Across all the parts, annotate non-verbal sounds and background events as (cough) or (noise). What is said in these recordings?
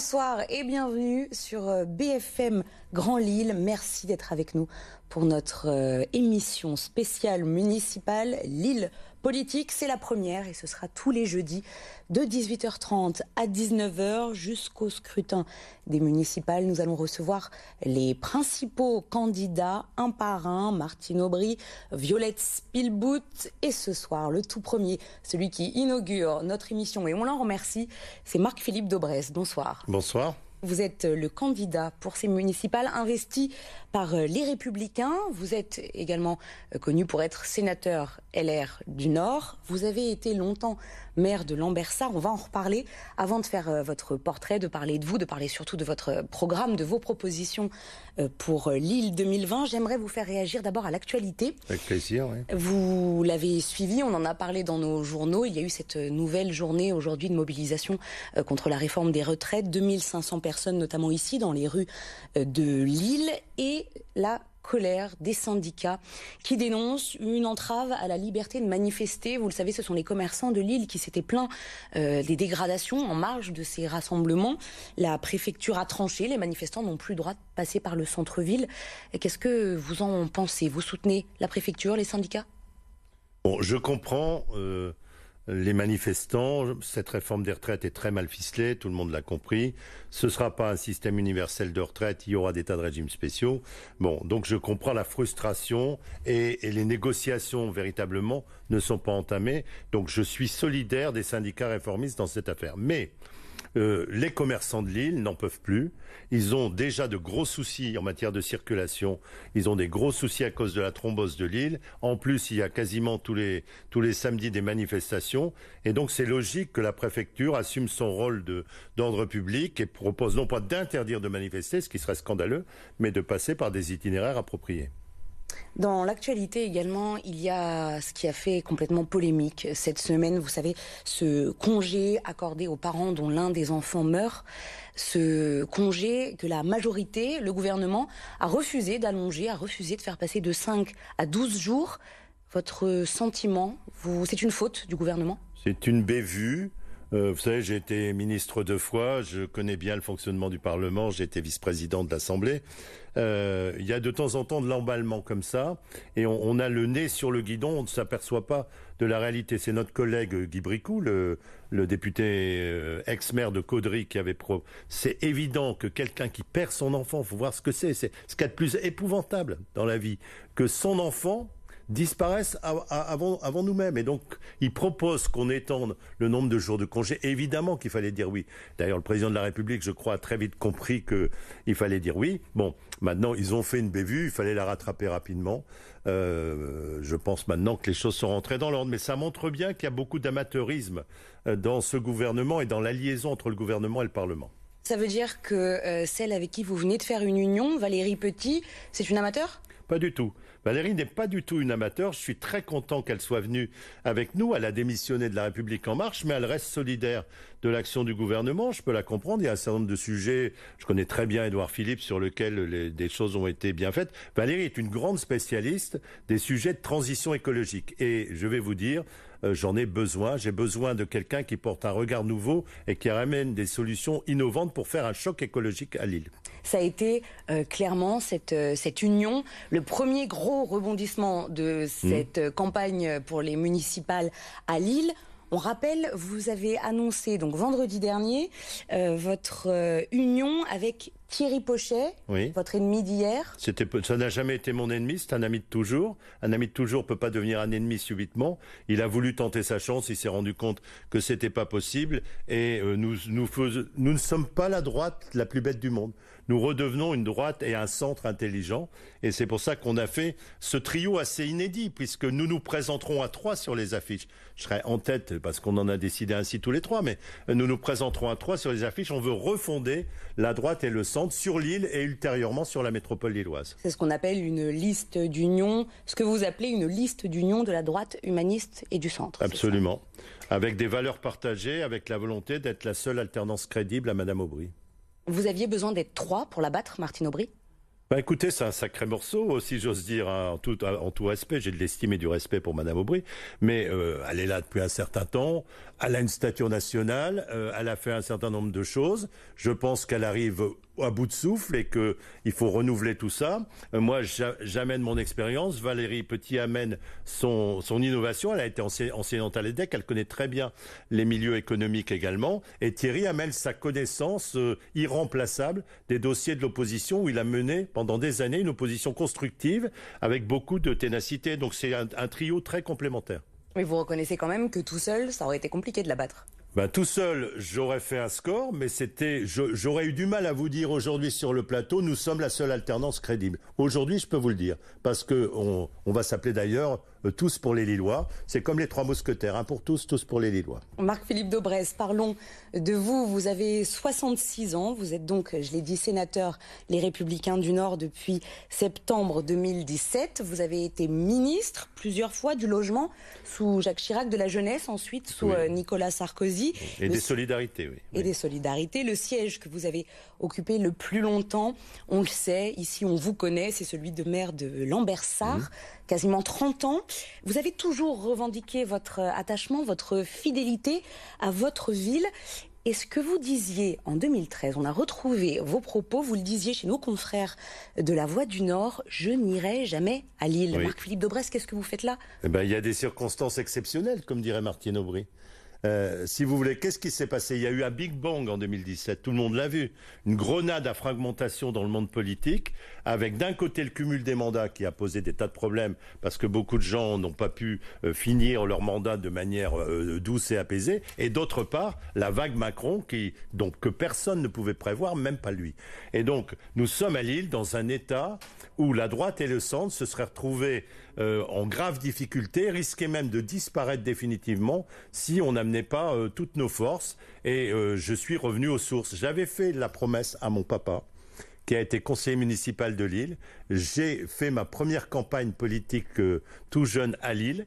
Bonsoir et bienvenue sur euh, BFM Grand Lille. Merci d'être avec nous pour notre euh, émission spéciale municipale Lille Politique. C'est la première et ce sera tous les jeudis de 18h30 à 19h jusqu'au scrutin des municipales. Nous allons recevoir les principaux candidats un par un, Martine Aubry, Violette Spielboot et ce soir, le tout premier, celui qui inaugure notre émission et on l'en remercie, c'est Marc-Philippe Daubresse. Bonsoir. Bonsoir. Vous êtes le candidat pour ces municipales investi par euh, les Républicains. Vous êtes également euh, connu pour être sénateur LR du Nord. Vous avez été longtemps maire de Lambersart. On va en reparler. Avant de faire euh, votre portrait, de parler de vous, de parler surtout de votre programme, de vos propositions pour l'île 2020, j'aimerais vous faire réagir d'abord à l'actualité. Avec plaisir, oui. Vous l'avez suivi, on en a parlé dans nos journaux. Il y a eu cette nouvelle journée aujourd'hui de mobilisation contre la réforme des retraites. 2500 personnes, notamment ici, dans les rues de Lille. Et la des syndicats qui dénoncent une entrave à la liberté de manifester. Vous le savez, ce sont les commerçants de Lille qui s'étaient plaints euh, des dégradations en marge de ces rassemblements. La préfecture a tranché, les manifestants n'ont plus le droit de passer par le centre-ville. Qu'est-ce que vous en pensez? Vous soutenez la préfecture, les syndicats? Bon, je comprends. Euh, les manifestants, cette réforme des retraites est très mal ficelée, tout le monde l'a compris. Ce ne sera pas un système universel de retraite, il y aura des tas de régimes spéciaux. Bon, donc je comprends la frustration et, et les négociations véritablement ne sont pas entamées. Donc je suis solidaire des syndicats réformistes dans cette affaire. Mais euh, les commerçants de Lille n'en peuvent plus. Ils ont déjà de gros soucis en matière de circulation. Ils ont des gros soucis à cause de la thrombose de Lille. En plus, il y a quasiment tous les, tous les samedis des manifestations. Et donc, c'est logique que la préfecture assume son rôle d'ordre public et propose non pas d'interdire de manifester, ce qui serait scandaleux, mais de passer par des itinéraires appropriés. Dans l'actualité également, il y a ce qui a fait complètement polémique cette semaine, vous savez, ce congé accordé aux parents dont l'un des enfants meurt, ce congé que la majorité, le gouvernement, a refusé d'allonger, a refusé de faire passer de 5 à 12 jours. Votre sentiment, c'est une faute du gouvernement? C'est une bévue. Euh, vous savez, j'ai été ministre deux fois, je connais bien le fonctionnement du Parlement, j'ai été vice-président de l'Assemblée. Euh, il y a de temps en temps de l'emballement comme ça, et on, a le nez sur le guidon, on ne s'aperçoit pas de la réalité. C'est notre collègue Guy Bricou, le, député euh, ex-maire de Caudry, qui avait pro. C'est évident que quelqu'un qui perd son enfant, faut voir ce que c'est. C'est ce qu'il y a de plus épouvantable dans la vie, que son enfant disparaissent avant, avant nous-mêmes. Et donc, ils proposent qu'on étende le nombre de jours de congé. Évidemment qu'il fallait dire oui. D'ailleurs, le président de la République, je crois, a très vite compris qu'il fallait dire oui. Bon, maintenant, ils ont fait une bévue, il fallait la rattraper rapidement. Euh, je pense maintenant que les choses sont rentrées dans l'ordre. Mais ça montre bien qu'il y a beaucoup d'amateurisme euh, dans ce gouvernement et dans la liaison entre le gouvernement et le Parlement. Ça veut dire que euh, celle avec qui vous venez de faire une union, Valérie Petit, c'est une amateur? Pas du tout. Valérie n'est pas du tout une amateur. Je suis très content qu'elle soit venue avec nous. Elle a démissionné de la République en marche, mais elle reste solidaire de l'action du gouvernement. Je peux la comprendre. Il y a un certain nombre de sujets. Je connais très bien Édouard Philippe sur lesquels des choses ont été bien faites. Valérie est une grande spécialiste des sujets de transition écologique. Et je vais vous dire, euh, j'en ai besoin. J'ai besoin de quelqu'un qui porte un regard nouveau et qui ramène des solutions innovantes pour faire un choc écologique à Lille. Ça a été euh, clairement cette, euh, cette union, le premier gros rebondissement de cette mmh. campagne pour les municipales à Lille. On rappelle, vous avez annoncé donc vendredi dernier votre union avec Thierry Pochet, votre ennemi d'hier. ça n'a jamais été mon ennemi, c'est un ami de toujours. Un ami de toujours peut pas devenir un ennemi subitement. Il a voulu tenter sa chance, il s'est rendu compte que c'était pas possible, et euh, nous, nous, nous ne sommes pas la droite la plus bête du monde. Nous redevenons une droite et un centre intelligent, et c'est pour ça qu'on a fait ce trio assez inédit, puisque nous nous présenterons à trois sur les affiches. Je serai en tête parce qu'on en a décidé ainsi tous les trois, mais nous nous présenterons à trois sur les affiches. On veut refonder la droite et le centre sur l'île et ultérieurement sur la métropole lilloise. C'est ce qu'on appelle une liste d'union, ce que vous appelez une liste d'union de la droite humaniste et du centre. Absolument. Avec des valeurs partagées, avec la volonté d'être la seule alternance crédible à Madame Aubry. Vous aviez besoin d'être trois pour la battre, Martine Aubry? Bah écoutez, c'est un sacré morceau, si j'ose dire, hein, en, tout, en tout respect. J'ai de l'estime et du respect pour Madame Aubry, mais euh, elle est là depuis un certain temps. Elle a une stature nationale, euh, elle a fait un certain nombre de choses. Je pense qu'elle arrive à bout de souffle et qu'il faut renouveler tout ça. Euh, moi, j'amène mon expérience. Valérie Petit amène son, son innovation. Elle a été enseignante à l'EDEC. Elle connaît très bien les milieux économiques également. Et Thierry amène sa connaissance euh, irremplaçable des dossiers de l'opposition où il a mené pendant des années une opposition constructive avec beaucoup de ténacité. Donc c'est un, un trio très complémentaire. Mais vous reconnaissez quand même que tout seul, ça aurait été compliqué de la battre. Ben, tout seul, j'aurais fait un score, mais c'était, j'aurais eu du mal à vous dire aujourd'hui sur le plateau, nous sommes la seule alternance crédible. Aujourd'hui, je peux vous le dire, parce que on va s'appeler d'ailleurs tous pour les Lillois. C'est comme les trois mousquetaires, un pour tous, tous pour les Lillois. Marc-Philippe Daubresse, parlons de vous. Vous avez 66 ans, vous êtes donc, je l'ai dit, sénateur Les Républicains du Nord depuis septembre 2017. Vous avez été ministre plusieurs fois du logement sous Jacques Chirac, de la jeunesse ensuite sous euh, Nicolas Sarkozy. Et des solidarités, oui. Et des solidarités. Le siège que vous avez occupé le plus longtemps, on le sait, ici on vous connaît, c'est celui de maire de Lambersart. Mmh quasiment 30 ans. Vous avez toujours revendiqué votre attachement, votre fidélité à votre ville. Et ce que vous disiez en 2013, on a retrouvé vos propos, vous le disiez chez nos confrères de la Voix du Nord, je n'irai jamais à Lille. Marc-Philippe Daubresse, qu'est-ce que vous faites là? Eh ben, Il y a des circonstances exceptionnelles, comme dirait Martine Aubry. Euh, si vous voulez, qu'est-ce qui s'est passé? Il y a eu un Big Bang en 2017, tout le monde l'a vu. Une grenade à fragmentation dans le monde politique, avec d'un côté le cumul des mandats qui a posé des tas de problèmes, parce que beaucoup de gens n'ont pas pu euh, finir leur mandat de manière euh, douce et apaisée, et d'autre part, la vague Macron qui, donc, que personne ne pouvait prévoir, même pas lui. Et donc, nous sommes à Lille dans un état où la droite et le centre se seraient retrouvés euh, en grave difficulté, risquaient même de disparaître définitivement si on n'amenait pas euh, toutes nos forces. Et euh, je suis revenu aux sources. J'avais fait la promesse à mon papa qui a été conseiller municipal de Lille. J'ai fait ma première campagne politique tout jeune à Lille,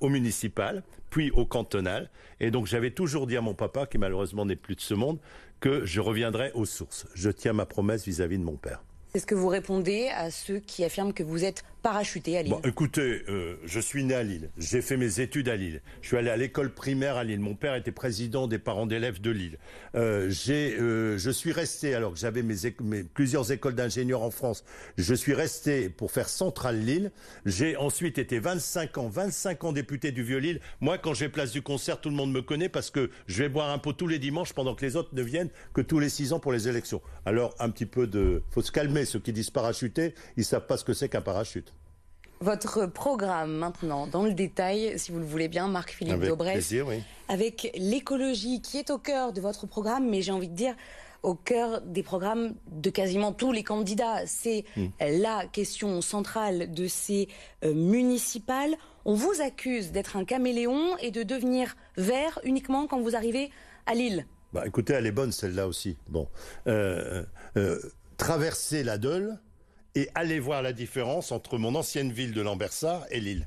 au municipal, puis au cantonal. Et donc j'avais toujours dit à mon papa, qui malheureusement n'est plus de ce monde, que je reviendrai aux sources. Je tiens ma promesse vis à -vis de mon père. C'est ce que vous répondez à ceux qui affirment que vous êtes parachuté à Lille Écoutez, euh, je suis né à Lille. J'ai fait mes études à Lille. Je suis allé à l'école primaire à Lille. Mon père était président des parents d'élèves de Lille. Euh, j'ai, euh, je suis resté, alors que j'avais mes, plusieurs écoles d'ingénieurs en France, je suis resté pour faire Centrale Lille. J'ai ensuite été 25 ans, 25 ans député du Vieux-Lille. Moi, quand j'ai place du concert, tout le monde me connaît parce que je vais boire un pot tous les dimanches pendant que les autres ne viennent que tous les six ans pour les élections. Alors, un petit peu de... faut se calmer. Ceux qui disent parachuter, ils savent pas ce que c'est qu'un parachute. Votre programme maintenant, dans le détail, si vous le voulez bien, Marc-Philippe Daubresse, avec l'écologie qui est au cœur de votre programme, mais j'ai envie de dire au cœur des programmes de quasiment tous les candidats. C'est hmm. la question centrale de ces euh, municipales. On vous accuse d'être un caméléon et de devenir vert uniquement quand vous arrivez à Lille. Bah, écoutez, elle est bonne celle-là aussi. Bon, euh, euh, traverser la Deule et allez voir la différence entre mon ancienne ville de Lambersart et Lille.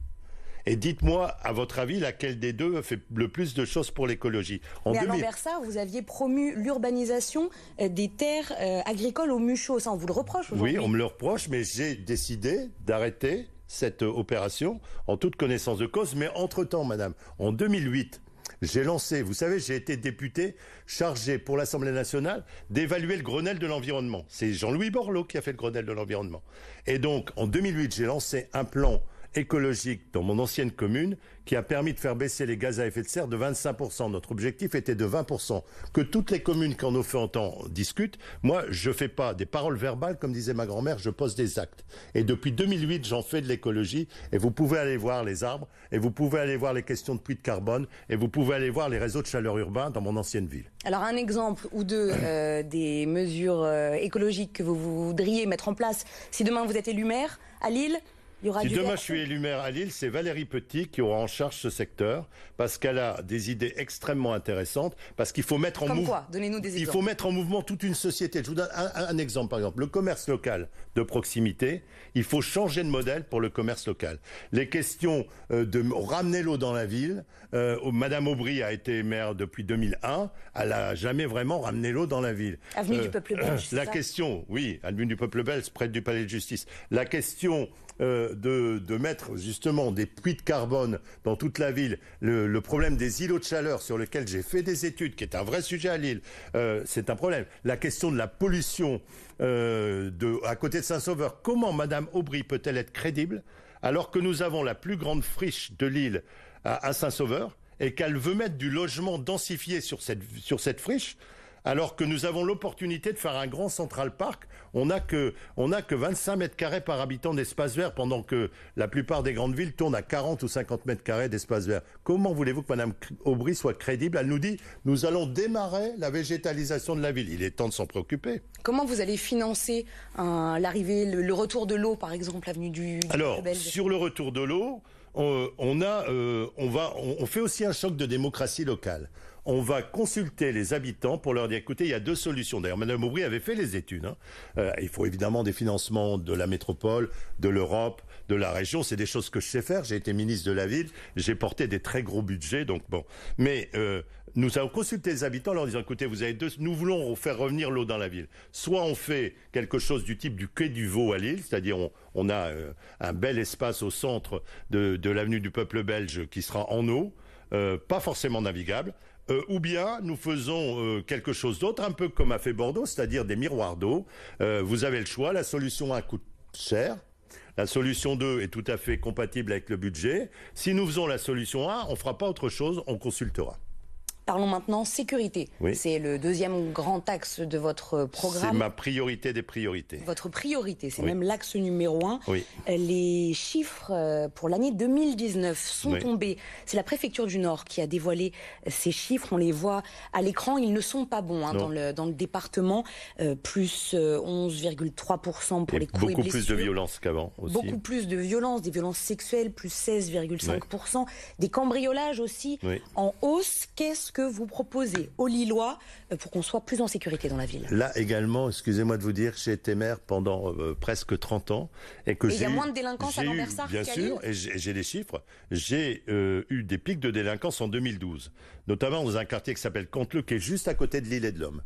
Et dites-moi, à votre avis, laquelle des deux fait le plus de choses pour l'écologie Mais à Lambersart, vous aviez promu l'urbanisation euh, des terres euh, agricoles au Muchot. Ça, on vous le reproche aujourd'hui Oui, on me le reproche, mais j'ai décidé d'arrêter cette opération en toute connaissance de cause. Mais entre-temps, madame, en 2008, j'ai lancé, vous savez, j'ai été député chargé pour l'Assemblée nationale d'évaluer le Grenelle de l'environnement. C'est Jean-Louis Borloo qui a fait le Grenelle de l'environnement. Et donc, en 2008, j'ai lancé un plan écologique dans mon ancienne commune qui a permis de faire baisser les gaz à effet de serre de 25%. Notre objectif était de 20%. Que toutes les communes qui en ont fait autant discutent. Moi, je fais pas des paroles verbales, comme disait ma grand-mère, je pose des actes. Et depuis 2008, j'en fais de l'écologie. Et vous pouvez aller voir les arbres, et vous pouvez aller voir les questions de puits de carbone, et vous pouvez aller voir les réseaux de chaleur urbain dans mon ancienne ville. Alors un exemple ou deux euh, (coughs) des mesures euh, écologiques que vous voudriez mettre en place si demain vous êtes élu maire à Lille si demain je suis élu maire à Lille, c'est Valérie Petit qui aura en charge ce secteur parce qu'elle a des idées extrêmement intéressantes. Parce qu'il faut mettre en mouvement. Donnez-nous des exemples. Il faut mettre en mouvement toute une société. Je vous donne un, exemple par exemple. Le commerce local de proximité. Il faut changer de modèle pour le commerce local. Les questions euh, de ramener l'eau dans la ville. Euh, Madame Aubry a été maire depuis 2001. Elle a jamais vraiment ramené l'eau dans la ville. Avenue du euh, Peuple (clears throat) Belge. La question, oui, avenue du Peuple Belge, près du Palais de Justice. La question euh, de, de, mettre justement des puits de carbone dans toute la ville, le, problème des îlots de chaleur sur lesquels j'ai fait des études, qui est un vrai sujet à Lille, euh, c'est un problème. La question de la pollution euh, de, à côté de Saint-Sauveur, comment Madame Aubry peut-elle être crédible alors que nous avons la plus grande friche de Lille à, à Saint-Sauveur et qu'elle veut mettre du logement densifié sur cette, sur cette friche alors que nous avons l'opportunité de faire un grand Central Park. On n'a que, on a que 25 mètres carrés par habitant d'espace vert, pendant que la plupart des grandes villes tournent à 40 ou 50 mètres carrés d'espace vert. Comment voulez-vous que Mme Aubry soit crédible? Elle nous dit, nous allons démarrer la végétalisation de la ville. Il est temps de s'en préoccuper. Comment vous allez financer l'arrivée, le, retour de l'eau, par exemple, avenue du, du Alors, sur le retour de l'eau, on, a, euh, on, va, on fait aussi un choc de démocratie locale on va consulter les habitants pour leur dire, écoutez, il y a deux solutions. D'ailleurs, Madame Aubry avait fait les études. Hein. Euh, il faut évidemment des financements de la métropole, de l'Europe, de la région. C'est des choses que je sais faire. J'ai été ministre de la ville. J'ai porté des très gros budgets. Donc bon. Mais euh, nous avons consulté les habitants en leur disant, écoutez, vous avez deux, nous voulons faire revenir l'eau dans la ville. Soit on fait quelque chose du type du quai du Vau à Lille, c'est-à-dire on, a euh, un bel espace au centre de, l'avenue du peuple belge qui sera en eau, pas forcément navigable, euh, ou bien nous faisons euh, quelque chose d'autre, un peu comme a fait Bordeaux, c'est-à-dire des miroirs d'eau. Euh, vous avez le choix, la solution 1 coûte cher. La solution 2 est tout à fait compatible avec le budget. Si nous faisons la solution 1, on ne fera pas autre chose, on consultera. Parlons maintenant sécurité. C'est le deuxième grand axe de votre programme. C'est ma priorité des priorités. Votre priorité, c'est même l'axe numéro un. Les chiffres euh, pour l'année 2019 sont tombés. C'est la préfecture du Nord qui a dévoilé ces chiffres. On les voit à l'écran. Ils ne sont pas bons hein, dans, le, dans le département. Euh, plus 11,3% euh, pour les coups et. Beaucoup plus de violence qu'avant aussi. Beaucoup plus de violence, des violences sexuelles, plus 16,5%. Des cambriolages aussi en hausse. Qu'est-ce que vous proposez aux Lillois euh, pour qu'on soit plus en sécurité dans la ville Là également, excusez-moi de vous dire, j'ai été maire pendant euh, presque 30 ans et que il y a moins de délinquance à Lambersart Bien sûr, et j'ai les chiffres. J'ai euh, eu des pics de délinquance en 2012, notamment dans un quartier qui s'appelle Conteleux, qui est juste à côté de l'île et de l'Homme.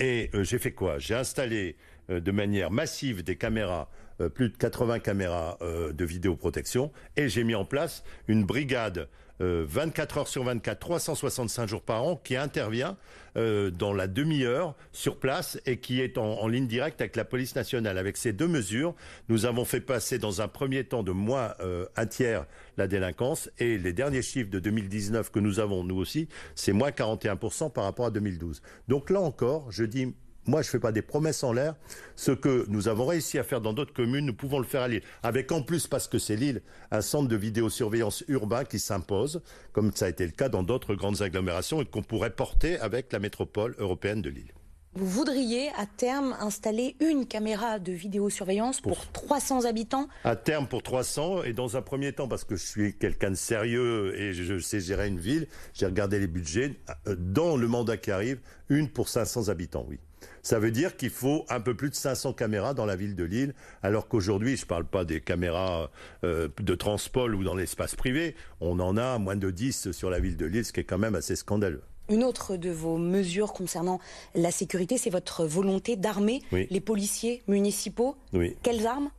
Et j'ai fait quoi? J'ai installé de manière massive des caméras plus de 80 caméras de vidéoprotection et j'ai mis en place une brigade 24 euh, heures sur 24, 365 jours par an, qui intervient euh, dans la demi-heure sur place et qui est en, ligne directe avec la police nationale. Avec ces deux mesures, nous avons fait passer dans un premier temps de moins euh, un tiers la délinquance et les derniers chiffres de 2019 que nous avons, nous aussi, c'est moins 41% par rapport à 2012. Donc là encore, je dis moi, je ne fais pas des promesses en l'air. Ce que nous avons réussi à faire dans d'autres communes, nous pouvons le faire à Lille. Avec en plus, parce que c'est Lille, un centre de vidéosurveillance urbain qui s'impose, comme ça a été le cas dans d'autres grandes agglomérations et qu'on pourrait porter avec la métropole européenne de Lille. Vous voudriez à terme installer une caméra de vidéosurveillance pour, 300 habitants? À terme pour 300 et dans un premier temps parce que je suis quelqu'un de sérieux et je sais gérer une ville, j'ai regardé les budgets. Euh, dans le mandat qui arrive, une pour 500 habitants, oui. Ça veut dire qu'il faut un peu plus de 500 caméras dans la ville de Lille, alors qu'aujourd'hui, je ne parle pas des caméras euh, de transport ou dans l'espace privé, on en a moins de 10 sur la ville de Lille, ce qui est quand même assez scandaleux. Une autre de vos mesures concernant la sécurité, c'est votre volonté d'armer les policiers municipaux. Quelles armes?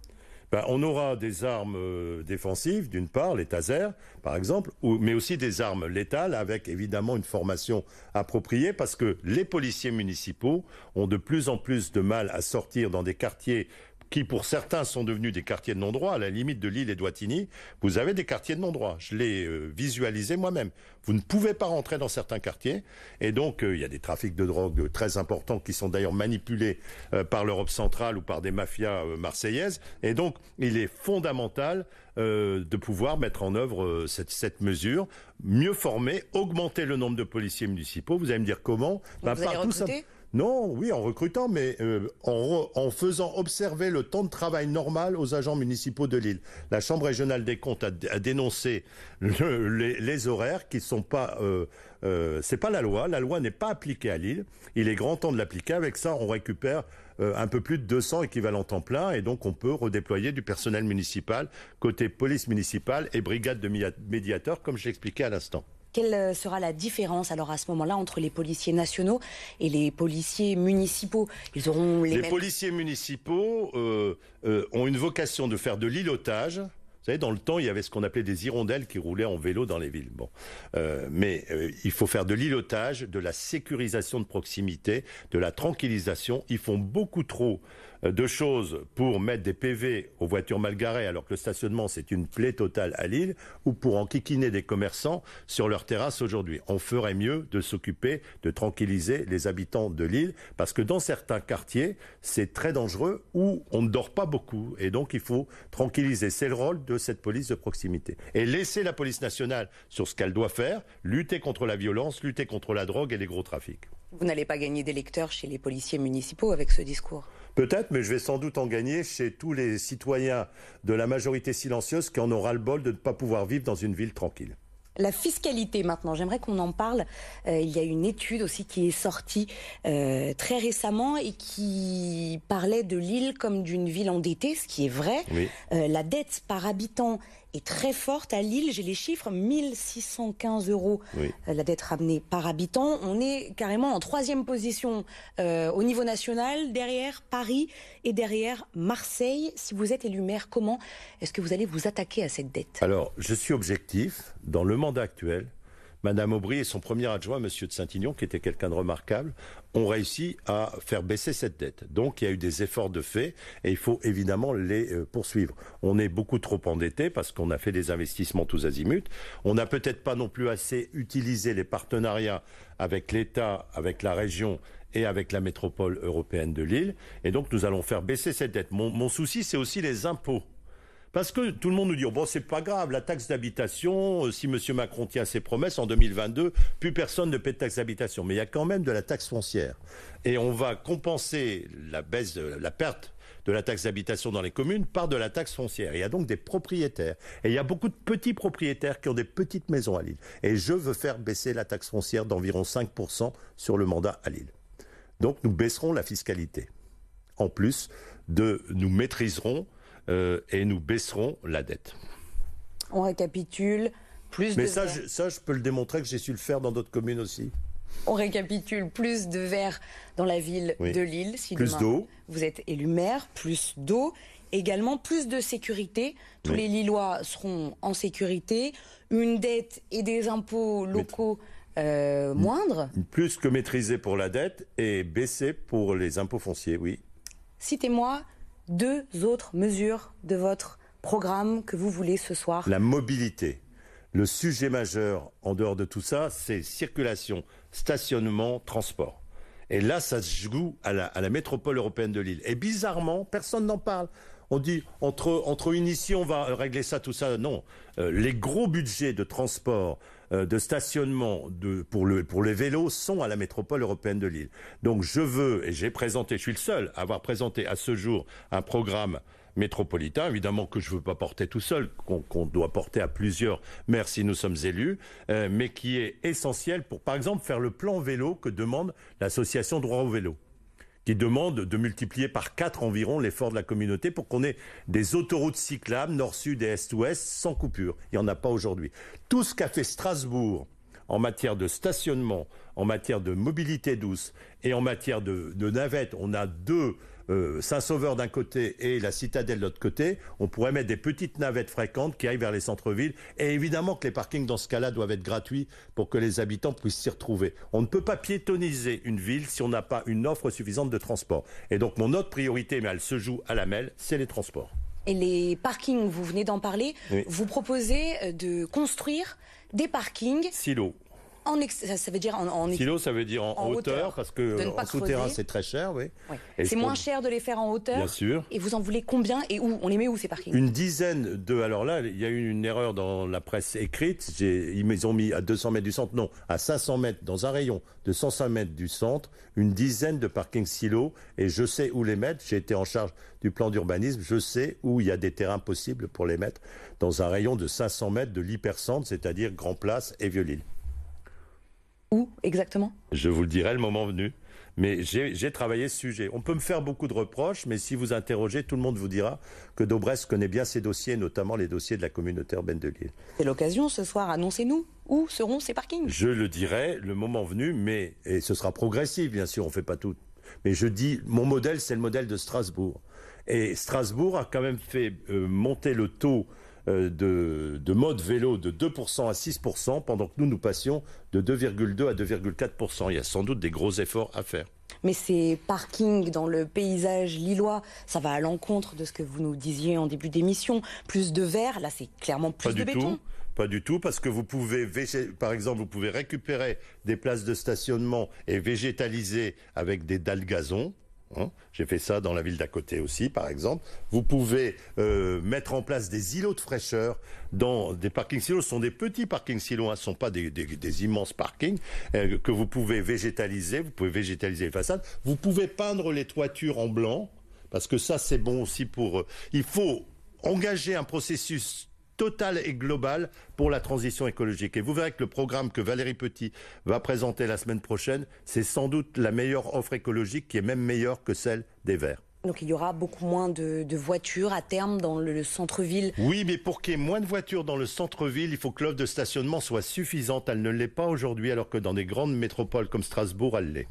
Ben, on aura des armes euh, défensives, d'une part, les tasers, par exemple, mais aussi des armes létales avec évidemment une formation appropriée parce que les policiers municipaux ont de plus en plus de mal à sortir dans des quartiers qui pour certains sont devenus des quartiers de non-droit, à la limite de Lille et de Wattignies, vous avez des quartiers de non-droit. Je l'ai euh, visualisé moi-même. Vous ne pouvez pas rentrer dans certains quartiers, et donc euh, il y a des trafics de drogue très importants qui sont d'ailleurs manipulés euh, par l'Europe centrale ou par des mafias marseillaises, et donc il est fondamental de pouvoir mettre en œuvre cette, cette, mesure, mieux former, augmenter le nombre de policiers municipaux. Vous allez me dire comment? Ben, par tout Non, oui, en recrutant, mais euh, en, faisant observer le temps de travail normal aux agents municipaux de Lille. La Chambre régionale des comptes a, dénoncé les, horaires qui sont pas. Euh, euh, c'est pas la loi. La loi n'est pas appliquée à Lille. Il est grand temps de l'appliquer. Avec ça, on récupère euh, un peu plus de 200 équivalents temps plein et donc on peut redéployer du personnel municipal côté police municipale et brigade de médiateurs, comme je l'expliquais à l'instant. Quelle euh, sera la différence alors à ce moment-là entre les policiers nationaux et les policiers municipaux? Ils auront les, les policiers municipaux euh, euh, ont une vocation de faire de l'îlotage. Vous savez, dans le temps, il y avait ce qu'on appelait des hirondelles qui roulaient en vélo dans les villes. Bon, euh, mais euh, il faut faire de l'îlotage, de la sécurisation de proximité, de la tranquillisation. Ils font beaucoup trop de choses pour mettre des PV aux voitures mal garées alors que le stationnement c'est une plaie totale à Lille ou pour enquiquiner des commerçants sur leur terrasse aujourd'hui. On ferait mieux de s'occuper de tranquilliser les habitants de Lille parce que dans certains quartiers c'est très dangereux où on ne dort pas beaucoup et donc il faut tranquilliser. C'est le rôle de cette police de proximité et laisser la police nationale sur ce qu'elle doit faire, lutter contre la violence, lutter contre la drogue et les gros trafics. Vous n'allez pas gagner d'électeurs chez les policiers municipaux avec ce discours? Peut-être, mais je vais sans doute en gagner chez tous les citoyens de la majorité silencieuse qui en aura le bol de ne pas pouvoir vivre dans une ville tranquille. La fiscalité maintenant, j'aimerais qu'on en parle. Euh, il y a une étude aussi qui est sortie euh, très récemment et qui parlait de l'île comme d'une ville endettée, ce qui est vrai. Euh, la dette par habitant est très forte. À Lille, j'ai les chiffres, 1615 euros euh, la dette ramenée par habitant. On est carrément en troisième position euh, au niveau national, derrière Paris et derrière Marseille. Si vous êtes élu maire, comment est-ce que vous allez vous attaquer à cette dette? Alors, je suis objectif. Dans le mandat actuel, Madame Aubry et son premier adjoint, Monsieur de Saint-Ignon, qui était quelqu'un de remarquable, ont réussi à faire baisser cette dette. Donc il y a eu des efforts de fait et il faut évidemment les euh, poursuivre. On est beaucoup trop endetté parce qu'on a fait des investissements tous azimuts. On n'a peut-être pas non plus assez utilisé les partenariats avec l'État, avec la région et avec la métropole européenne de Lille. Et donc nous allons faire baisser cette dette. mon souci, c'est aussi les impôts. Parce que tout le monde nous dit, oh, bon, c'est pas grave, la taxe d'habitation, euh, si M. Macron tient ses promesses, en 2022, plus personne ne paie de taxe d'habitation. Mais il y a quand même de la taxe foncière. Et on va compenser la baisse, la perte de la taxe d'habitation dans les communes par de la taxe foncière. Il y a donc des propriétaires. Et il y a beaucoup de petits propriétaires qui ont des petites maisons à Lille. Et je veux faire baisser la taxe foncière d'environ 5% sur le mandat à Lille. Donc nous baisserons la fiscalité. En plus de, nous maîtriserons euh, et nous baisserons la dette. On récapitule. Plus Mais ça, je, ça, je peux le démontrer que j'ai su le faire dans d'autres communes aussi. On récapitule plus de verre dans la ville de Lille. Si plus d'eau. Vous êtes élu maire, plus d'eau. Également plus de sécurité. Tous les Lillois seront en sécurité. Une dette et des impôts locaux euh, moindres. Plus que maîtrisé pour la dette et baissé pour les impôts fonciers, oui. Citez-moi deux autres mesures de votre programme que vous voulez ce soir La mobilité. Le sujet majeur en dehors de tout ça, c'est circulation, stationnement, transport. Et là, ça se joue à la, métropole européenne de Lille. Et bizarrement, personne n'en parle. On dit entre entre ici, on va régler ça, tout ça. Non, euh, les gros budgets de transport, de stationnement pour les vélos sont à la métropole européenne de Lille. Donc je veux, et j'ai présenté, je suis le seul à avoir présenté à ce jour un programme métropolitain, évidemment que je ne veux pas porter tout seul, qu'on doit porter à plusieurs maires si nous sommes élus, euh, mais qui est essentiel pour, par exemple, faire le plan vélo que demande l'association Droit au vélo qui demande de multiplier par quatre environ l'effort de la communauté pour qu'on ait des autoroutes cyclables nord-sud et est-ouest sans coupure. Il n'y en a pas aujourd'hui. Tout ce qu'a fait Strasbourg en matière de stationnement, en matière de mobilité douce et en matière de, de navettes, on a deux euh, Saint-Sauveur d'un côté et la citadelle de l'autre côté, on pourrait mettre des petites navettes fréquentes qui aillent vers les centres-villes. Et évidemment que les parkings dans ce cas-là doivent être gratuits pour que les habitants puissent s'y retrouver. On ne peut pas piétoniser une ville si on n'a pas une offre suffisante de transport. Et donc mon autre priorité, mais elle se joue à la mêle, c'est les transports. Et les parkings, vous venez d'en parler, vous proposez euh, de construire des parkings. Silos en ça, veut dire en, en silo, ça veut dire en, hauteur, parce que en souterrain c'est très cher, oui. C'est moins cher de les faire en hauteur. Bien sûr. Et vous en voulez combien et où? On les met où ces parkings? Une dizaine de. Alors là, il y a eu une erreur dans la presse écrite. Ils ont mis à 200 mètres du centre, non, à 500 mètres dans un rayon de 105 mètres du centre, une dizaine de parkings silos. Et je sais où les mettre. J'ai été en charge du plan d'urbanisme. Je sais où il y a des terrains possibles pour les mettre dans un rayon de 500 mètres de l'hypercentre, c'est-à-dire Grand Place et Vieux-Lille. Où exactement? Je vous le dirai le moment venu. Mais j'ai travaillé ce sujet. On peut me faire beaucoup de reproches, mais si vous interrogez, tout le monde vous dira que Daubresse connaît bien ces dossiers, notamment les dossiers de la communauté urbaine de Lille. C'est l'occasion ce soir, annoncez-nous où seront ces parkings? Je le dirai le moment venu, mais et ce sera progressif, bien sûr, on ne fait pas tout. Mais je dis, mon modèle, c'est le modèle de Strasbourg. Et Strasbourg a quand même fait euh, monter le taux euh, de, mode vélo de 2% à 6%, pendant que nous, nous passions de 2,2 à 2,4%. Il y a sans doute des gros efforts à faire. Mais ces parkings dans le paysage lillois, ça va à l'encontre de ce que vous nous disiez en début d'émission. Plus de verre, là c'est clairement plus Pas de du béton. Tout. Pas du tout, parce que vous pouvez, par exemple, vous pouvez récupérer des places de stationnement et végétaliser avec des dalles gazon. Hein. J'ai fait ça dans la ville d'à côté aussi, par exemple. Vous pouvez euh, mettre en place des îlots de fraîcheur dans des parkings silos. Ce sont des petits parkings silos, hein. ce ne sont pas des, immenses parkings euh, que vous pouvez végétaliser. Vous pouvez végétaliser les façades. Vous pouvez peindre les toitures en blanc, parce que ça, c'est bon aussi pour... Euh, il faut engager un processus Total et global pour la transition écologique. Et vous verrez que le programme que Valérie Petit va présenter la semaine prochaine, c'est sans doute la meilleure offre écologique qui est même meilleure que celle des Verts. Donc il y aura beaucoup moins de, voitures à terme dans le, centre-ville. Oui, mais pour qu'il y ait moins de voitures dans le centre-ville, il faut que l'offre de stationnement soit suffisante. Elle ne l'est pas aujourd'hui, alors que dans des grandes métropoles comme Strasbourg, elle l'est.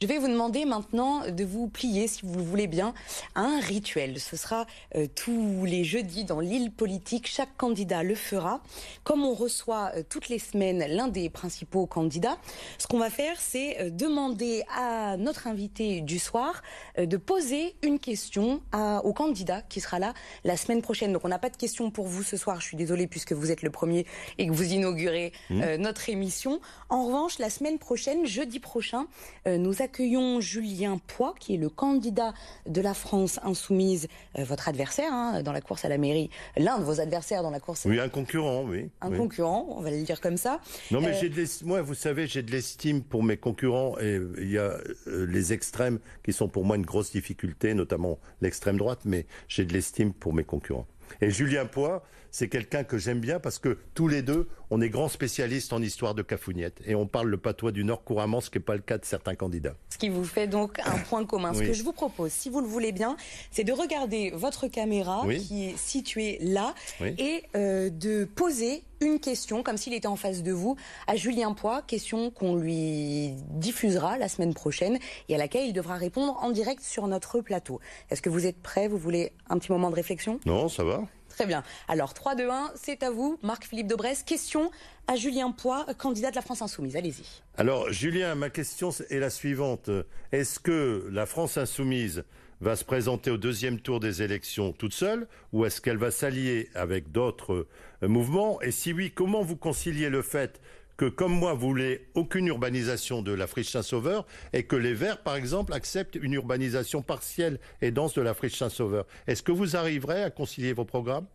Je vais vous demander maintenant de vous plier, si vous le voulez bien, à un rituel. Ce sera euh, tous les jeudis dans l'île politique. Chaque candidat le fera. Comme on reçoit euh, toutes les semaines l'un des principaux candidats, ce qu'on va faire, c'est euh, demander à notre invité du soir de poser une question au candidat qui sera là la semaine prochaine. Donc on n'a pas de questions pour vous ce soir. Je suis désolée puisque vous êtes le premier et que vous inaugurez mmh. notre émission. En revanche, la semaine prochaine, jeudi prochain, nous accueillons Julien Poix, qui est le candidat de la France insoumise, euh, votre adversaire hein, dans la course à la mairie, l'un de vos adversaires dans la course. Oui, un concurrent, oui. Un concurrent, on va le dire comme ça. Non, mais euh, j'ai de moi, vous savez, j'ai de l'estime pour mes concurrents et il y a euh, les extrêmes qui sont pour moi une grosse difficulté, notamment l'extrême droite, mais j'ai de l'estime pour mes concurrents. Et Julien Poix, c'est quelqu'un que j'aime bien parce que tous les deux, on est grands spécialistes en histoire de Cafougnette et on parle le patois du Nord couramment, ce qui n'est pas le cas de certains candidats. Ce qui vous fait donc un (coughs) point commun. Ce que je vous propose, si vous le voulez bien, c'est de regarder votre caméra qui est située là et euh, de poser une question, comme s'il était en face de vous, à Julien Poix, question qu'on lui diffusera la semaine prochaine et à laquelle il devra répondre en direct sur notre plateau. Est-ce que vous êtes prêt Vous voulez un petit moment de réflexion? Non, ça va. Très bien. Alors, 3, 2, 1, c'est à vous, Marc-Philippe Daubresse. Question à Julien Poix, candidat de la France Insoumise. Allez-y. Alors, Julien, ma question est la suivante. Est-ce que la France Insoumise va se présenter au deuxième tour des élections toute seule ou est-ce qu'elle va s'allier avec d'autres euh, mouvements? Et si oui, comment vous conciliez le fait que, comme moi, vous voulez aucune urbanisation de la friche Saint-Sauveur et que les Verts, par exemple, acceptent une urbanisation partielle et dense de la friche Saint-Sauveur. Est-ce que vous arriverez à concilier vos programmes?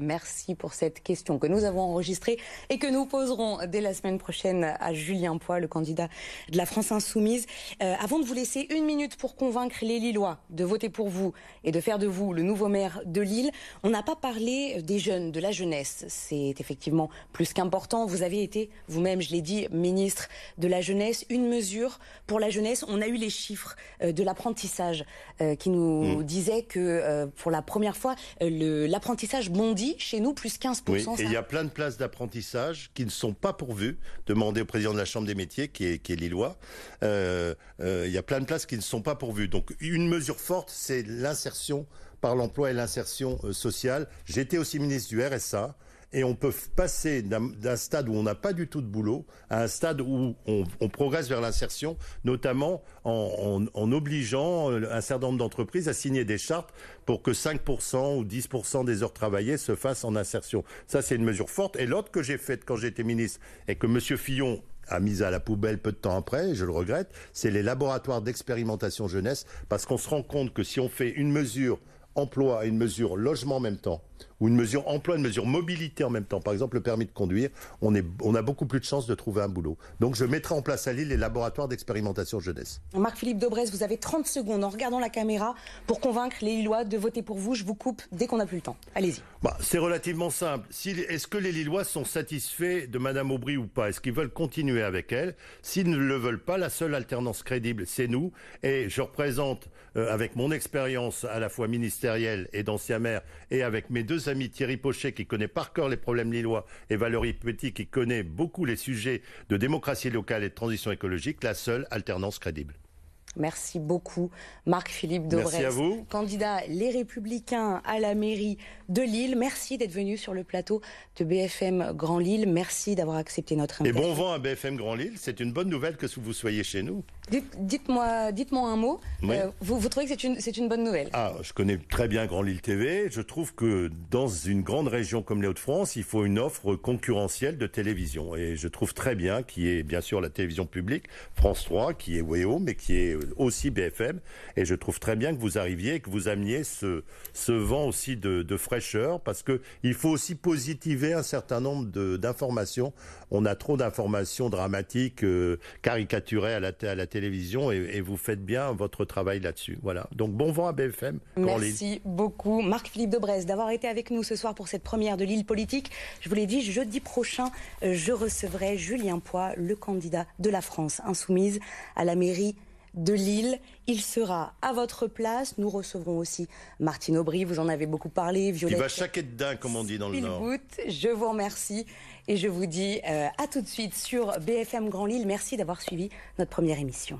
Merci pour cette question que nous avons enregistrée et que nous poserons dès la semaine prochaine à Julien Poix, le candidat de la France Insoumise. Euh, avant de vous laisser une minute pour convaincre les Lillois de voter pour vous et de faire de vous le nouveau maire de Lille, on n'a pas parlé des jeunes, de la jeunesse. C'est effectivement plus qu'important. Vous avez été, vous-même, je l'ai dit, ministre de la jeunesse. Une mesure pour la jeunesse. On a eu les chiffres euh, de l'apprentissage euh, qui nous mmh. disaient que pour la première fois, l'apprentissage bondit chez nous, plus 15%. Oui, et il y a plein de places d'apprentissage qui ne sont pas pourvues. Demandez au président de la Chambre des métiers, qui est, qui est lillois. Euh, euh, il y a plein de places qui ne sont pas pourvues. Donc une mesure forte, c'est l'insertion par l'emploi et l'insertion euh, sociale. J'étais aussi ministre du RSA. Et on peut passer d'un stade où on n'a pas du tout de boulot à un stade où on, progresse vers l'insertion, notamment en, en, obligeant un certain nombre d'entreprises à signer des chartes pour que 5% ou 10% des heures travaillées se fassent en insertion. Ça, c'est une mesure forte. Et l'autre que j'ai faite quand j'étais ministre et que M. Fillon a mis à la poubelle peu de temps après, je le regrette, c'est les laboratoires d'expérimentation jeunesse, parce qu'on se rend compte que si on fait une mesure emploi et une mesure logement en même temps, ou une mesure emploi, une mesure mobilité en même temps, par exemple le permis de conduire, on, est, on a beaucoup plus de chances de trouver un boulot. Donc je mettrai en place à Lille les laboratoires d'expérimentation jeunesse. Marc-Philippe Daubresse, vous avez 30 secondes en regardant la caméra pour convaincre les Lillois de voter pour vous. Je vous coupe dès qu'on n'a plus le temps. Allez-y. Bah, c'est relativement simple. Si, Est-ce que les Lillois sont satisfaits de Madame Aubry ou pas? Est-ce qu'ils veulent continuer avec elle? S'ils ne le veulent pas, la seule alternance crédible, c'est nous. Et je représente, euh, avec mon expérience à la fois ministérielle et d'ancien maire, et avec mes deux amis Thierry Pochet, qui connaît par cœur les problèmes lillois, et Valérie Petit, qui connaît beaucoup les sujets de démocratie locale et de transition écologique, la seule alternance crédible. Merci beaucoup, Marc-Philippe Dobrez, candidat Les Républicains à la mairie de Lille. Merci d'être venu sur le plateau de BFM Grand Lille. Merci d'avoir accepté notre invitation. Et bon vent à BFM Grand Lille. C'est une bonne nouvelle que vous soyez chez nous. Dites-moi dites un mot. Euh, vous, vous, trouvez que c'est une, une, bonne nouvelle? Ah, je connais très bien Grand Lille TV. Je trouve que dans une grande région comme les Hauts-de-France, il faut une offre concurrentielle de télévision. Et je trouve très bien qu'il y ait bien sûr la télévision publique, France 3, qui est WEO, mais qui est aussi BFM. Et je trouve très bien que vous arriviez, que vous ameniez ce, ce vent aussi de, de fraîcheur, parce que il faut aussi positiver un certain nombre d'informations. On a trop d'informations dramatiques, euh, caricaturées à la, à la télévision, et, et, vous faites bien votre travail là-dessus. Voilà. Donc bon vent à BFM. Merci beaucoup, Marc-Philippe Debrez, d'avoir été avec nous ce soir pour cette première de l'île politique. Je vous l'ai dit, jeudi prochain, euh, je recevrai Julien Poix, le candidat de la France insoumise à la mairie de Lille. Il sera à votre place. Nous recevrons aussi Martine Aubry, vous en avez beaucoup parlé. Violette Il va chaquer dedans, comme on dit dans le Nord. Je vous remercie et je vous dis euh, à tout de suite sur BFM Grand Lille. Merci d'avoir suivi notre première émission.